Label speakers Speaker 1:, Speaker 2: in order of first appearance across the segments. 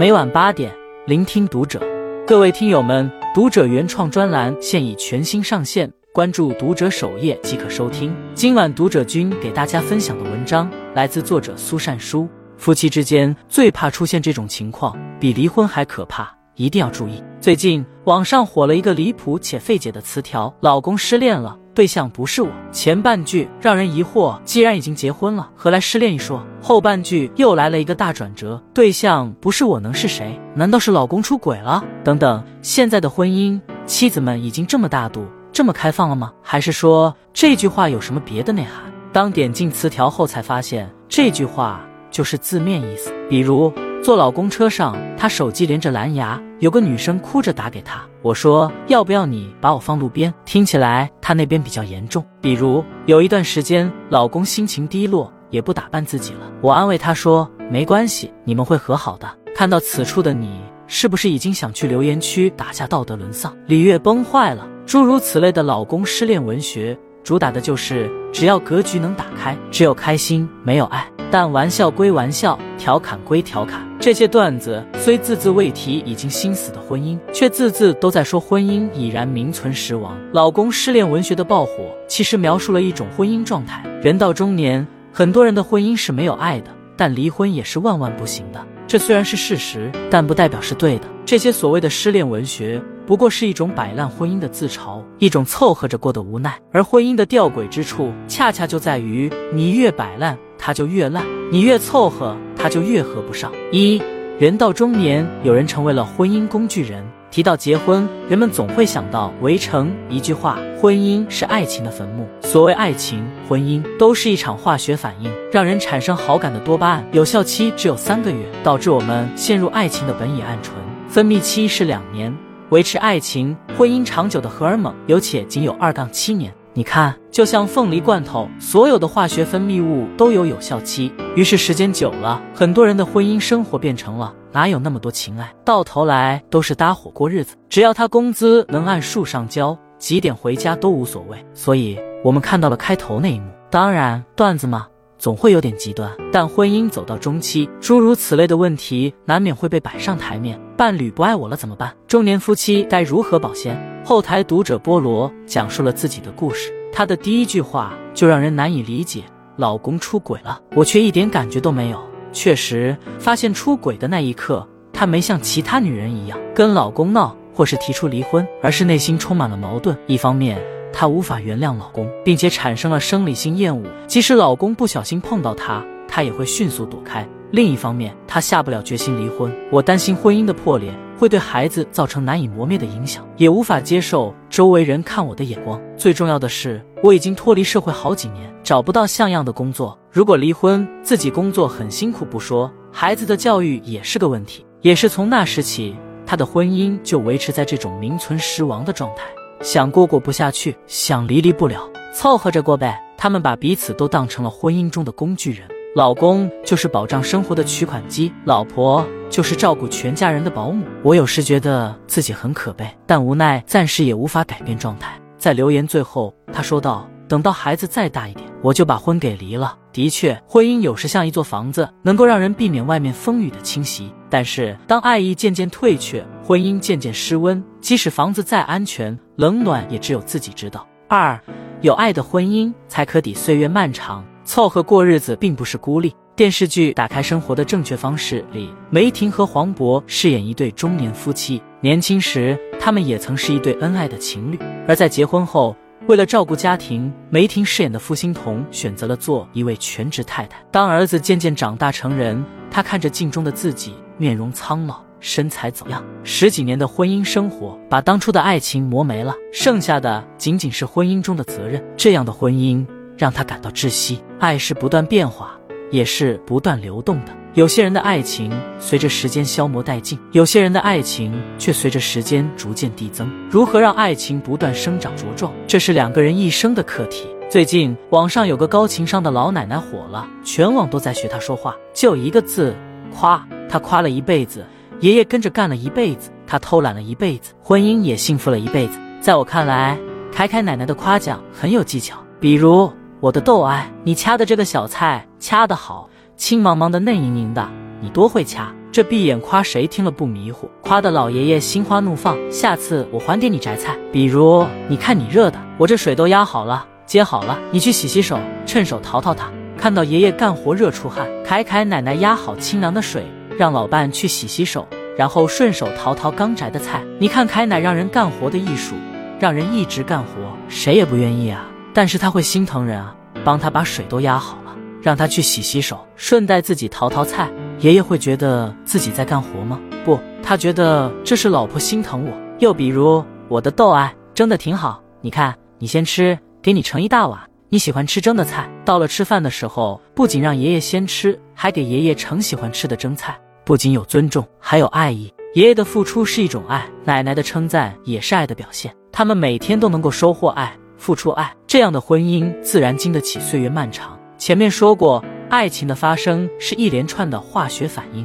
Speaker 1: 每晚八点，聆听读者。各位听友们，读者原创专栏现已全新上线，关注读者首页即可收听。今晚读者君给大家分享的文章来自作者苏善书。夫妻之间最怕出现这种情况，比离婚还可怕，一定要注意。最近网上火了一个离谱且费解的词条：“老公失恋了。”对象不是我，前半句让人疑惑，既然已经结婚了，何来失恋一说？后半句又来了一个大转折，对象不是我能是谁？难道是老公出轨了？等等，现在的婚姻，妻子们已经这么大度、这么开放了吗？还是说这句话有什么别的内涵？当点进词条后，才发现这句话就是字面意思，比如。坐老公车上，他手机连着蓝牙，有个女生哭着打给他。我说要不要你把我放路边？听起来他那边比较严重。比如有一段时间，老公心情低落，也不打扮自己了。我安慰他说没关系，你们会和好的。看到此处的你，是不是已经想去留言区打下道德沦丧、礼乐崩坏了？诸如此类的老公失恋文学，主打的就是只要格局能打开，只有开心没有爱。但玩笑归玩笑，调侃归调侃，这些段子虽字字未提已经心死的婚姻，却字字都在说婚姻已然名存实亡。老公失恋文学的爆火，其实描述了一种婚姻状态。人到中年，很多人的婚姻是没有爱的，但离婚也是万万不行的。这虽然是事实，但不代表是对的。这些所谓的失恋文学，不过是一种摆烂婚姻的自嘲，一种凑合着过的无奈。而婚姻的吊诡之处，恰恰就在于你越摆烂。他就越烂，你越凑合，他就越合不上。一人到中年，有人成为了婚姻工具人。提到结婚，人们总会想到《围城》一句话：婚姻是爱情的坟墓。所谓爱情、婚姻，都是一场化学反应，让人产生好感的多巴胺有效期只有三个月，导致我们陷入爱情的苯乙胺醇分泌期是两年，维持爱情、婚姻长久的荷尔蒙有且仅有二杠七年。你看，就像凤梨罐头，所有的化学分泌物都有有效期。于是时间久了，很多人的婚姻生活变成了哪有那么多情爱，到头来都是搭伙过日子。只要他工资能按数上交，几点回家都无所谓。所以，我们看到了开头那一幕。当然，段子嘛，总会有点极端。但婚姻走到中期，诸如此类的问题难免会被摆上台面。伴侣不爱我了怎么办？中年夫妻该如何保鲜？后台读者菠萝讲述了自己的故事，他的第一句话就让人难以理解：“老公出轨了，我却一点感觉都没有。”确实，发现出轨的那一刻，她没像其他女人一样跟老公闹，或是提出离婚，而是内心充满了矛盾。一方面，她无法原谅老公，并且产生了生理性厌恶，即使老公不小心碰到她，她也会迅速躲开。另一方面，她下不了决心离婚，我担心婚姻的破裂。会对孩子造成难以磨灭的影响，也无法接受周围人看我的眼光。最重要的是，我已经脱离社会好几年，找不到像样的工作。如果离婚，自己工作很辛苦不说，孩子的教育也是个问题。也是从那时起，他的婚姻就维持在这种名存实亡的状态。想过过不下去，想离离不了，凑合着过呗。他们把彼此都当成了婚姻中的工具人。老公就是保障生活的取款机，老婆就是照顾全家人的保姆。我有时觉得自己很可悲，但无奈暂时也无法改变状态。在留言最后，他说道：“等到孩子再大一点，我就把婚给离了。”的确，婚姻有时像一座房子，能够让人避免外面风雨的侵袭。但是，当爱意渐渐退却，婚姻渐渐失温，即使房子再安全，冷暖也只有自己知道。二，有爱的婚姻才可抵岁月漫长。凑合过日子并不是孤立。电视剧《打开生活的正确方式》里，梅婷和黄渤饰演一对中年夫妻。年轻时，他们也曾是一对恩爱的情侣。而在结婚后，为了照顾家庭，梅婷饰演的付欣彤选择了做一位全职太太。当儿子渐渐长大成人，她看着镜中的自己，面容苍老，身材走样。十几年的婚姻生活，把当初的爱情磨没了，剩下的仅仅是婚姻中的责任。这样的婚姻。让她感到窒息。爱是不断变化，也是不断流动的。有些人的爱情随着时间消磨殆尽，有些人的爱情却随着时间逐渐递增。如何让爱情不断生长茁壮，这是两个人一生的课题。最近网上有个高情商的老奶奶火了，全网都在学她说话，就一个字：夸。她夸了一辈子，爷爷跟着干了一辈子，她偷懒了一辈子，婚姻也幸福了一辈子。在我看来，凯凯奶奶的夸奖很有技巧，比如。我的豆爱，你掐的这个小菜掐得好，青茫茫的嫩莹莹的，你多会掐。这闭眼夸谁听了不迷糊？夸的老爷爷心花怒放。下次我还点你摘菜，比如你看你热的，我这水都压好了，接好了，你去洗洗手，趁手淘淘它。看到爷爷干活热出汗，凯凯奶奶压好清凉的水，让老伴去洗洗手，然后顺手淘淘刚摘的菜。你看凯奶让人干活的艺术，让人一直干活，谁也不愿意啊。但是他会心疼人啊，帮他把水都压好，让他去洗洗手，顺带自己淘淘菜。爷爷会觉得自己在干活吗？不，他觉得这是老婆心疼我。又比如我的豆爱蒸的挺好，你看，你先吃，给你盛一大碗。你喜欢吃蒸的菜，到了吃饭的时候，不仅让爷爷先吃，还给爷爷盛喜欢吃的蒸菜，不仅有尊重，还有爱意。爷爷的付出是一种爱，奶奶的称赞也是爱的表现。他们每天都能够收获爱，付出爱，这样的婚姻自然经得起岁月漫长。前面说过。爱情的发生是一连串的化学反应。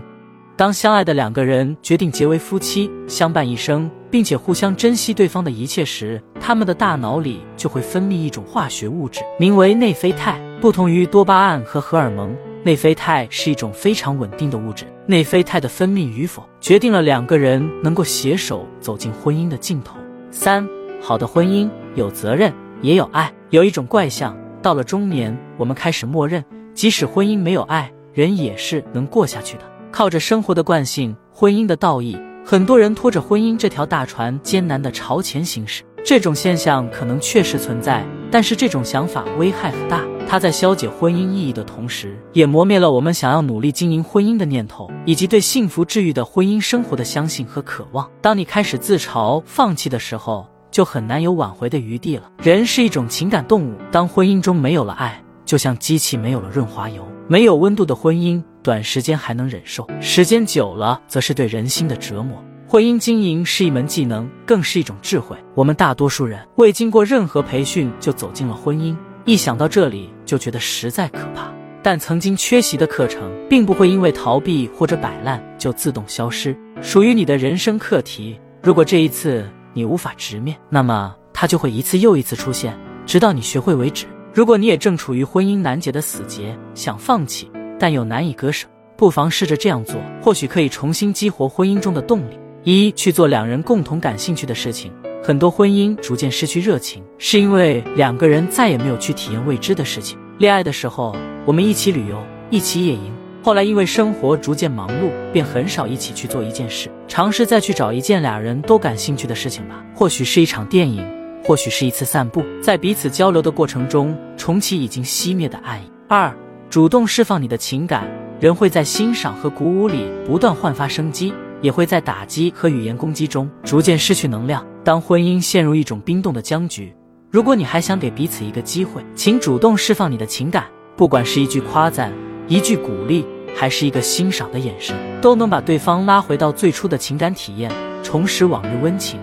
Speaker 1: 当相爱的两个人决定结为夫妻，相伴一生，并且互相珍惜对方的一切时，他们的大脑里就会分泌一种化学物质，名为内啡肽。不同于多巴胺和荷尔蒙，内啡肽是一种非常稳定的物质。内啡肽的分泌与否，决定了两个人能够携手走进婚姻的尽头。三，好的婚姻有责任，也有爱。有一种怪象，到了中年，我们开始默认。即使婚姻没有爱，人也是能过下去的。靠着生活的惯性、婚姻的道义，很多人拖着婚姻这条大船艰难地朝前行驶。这种现象可能确实存在，但是这种想法危害很大。它在消解婚姻意义的同时，也磨灭了我们想要努力经营婚姻的念头，以及对幸福治愈的婚姻生活的相信和渴望。当你开始自嘲、放弃的时候，就很难有挽回的余地了。人是一种情感动物，当婚姻中没有了爱。就像机器没有了润滑油，没有温度的婚姻，短时间还能忍受，时间久了，则是对人心的折磨。婚姻经营是一门技能，更是一种智慧。我们大多数人未经过任何培训就走进了婚姻，一想到这里就觉得实在可怕。但曾经缺席的课程，并不会因为逃避或者摆烂就自动消失。属于你的人生课题，如果这一次你无法直面，那么它就会一次又一次出现，直到你学会为止。如果你也正处于婚姻难解的死结，想放弃，但又难以割舍，不妨试着这样做，或许可以重新激活婚姻中的动力。一去做两人共同感兴趣的事情。很多婚姻逐渐失去热情，是因为两个人再也没有去体验未知的事情。恋爱的时候，我们一起旅游，一起野营，后来因为生活逐渐忙碌，便很少一起去做一件事。尝试再去找一件俩人都感兴趣的事情吧，或许是一场电影。或许是一次散步，在彼此交流的过程中，重启已经熄灭的爱意。二，主动释放你的情感，人会在欣赏和鼓舞里不断焕发生机，也会在打击和语言攻击中逐渐失去能量。当婚姻陷入一种冰冻的僵局，如果你还想给彼此一个机会，请主动释放你的情感，不管是一句夸赞、一句鼓励，还是一个欣赏的眼神，都能把对方拉回到最初的情感体验，重拾往日温情。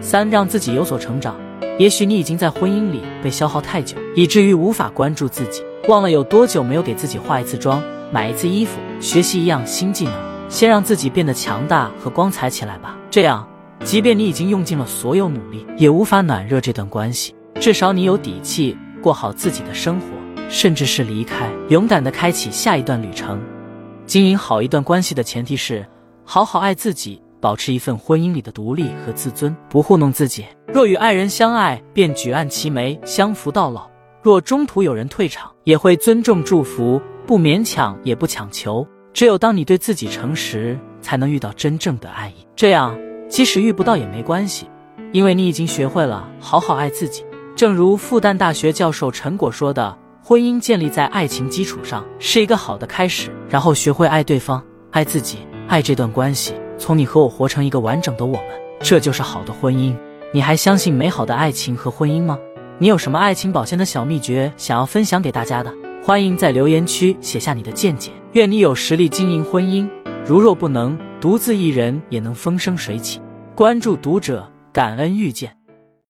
Speaker 1: 三，让自己有所成长。也许你已经在婚姻里被消耗太久，以至于无法关注自己，忘了有多久没有给自己化一次妆、买一次衣服、学习一样新技能。先让自己变得强大和光彩起来吧，这样，即便你已经用尽了所有努力，也无法暖热这段关系。至少你有底气过好自己的生活，甚至是离开，勇敢地开启下一段旅程。经营好一段关系的前提是，好好爱自己。保持一份婚姻里的独立和自尊，不糊弄自己。若与爱人相爱，便举案齐眉，相扶到老；若中途有人退场，也会尊重祝福，不勉强，也不强求。只有当你对自己诚实，才能遇到真正的爱意。这样，即使遇不到也没关系，因为你已经学会了好好爱自己。正如复旦大学教授陈果说的：“婚姻建立在爱情基础上，是一个好的开始。然后学会爱对方，爱自己，爱这段关系。”从你和我活成一个完整的我们，这就是好的婚姻。你还相信美好的爱情和婚姻吗？你有什么爱情保鲜的小秘诀想要分享给大家的？欢迎在留言区写下你的见解。愿你有实力经营婚姻，如若不能，独自一人也能风生水起。关注读者，感恩遇见。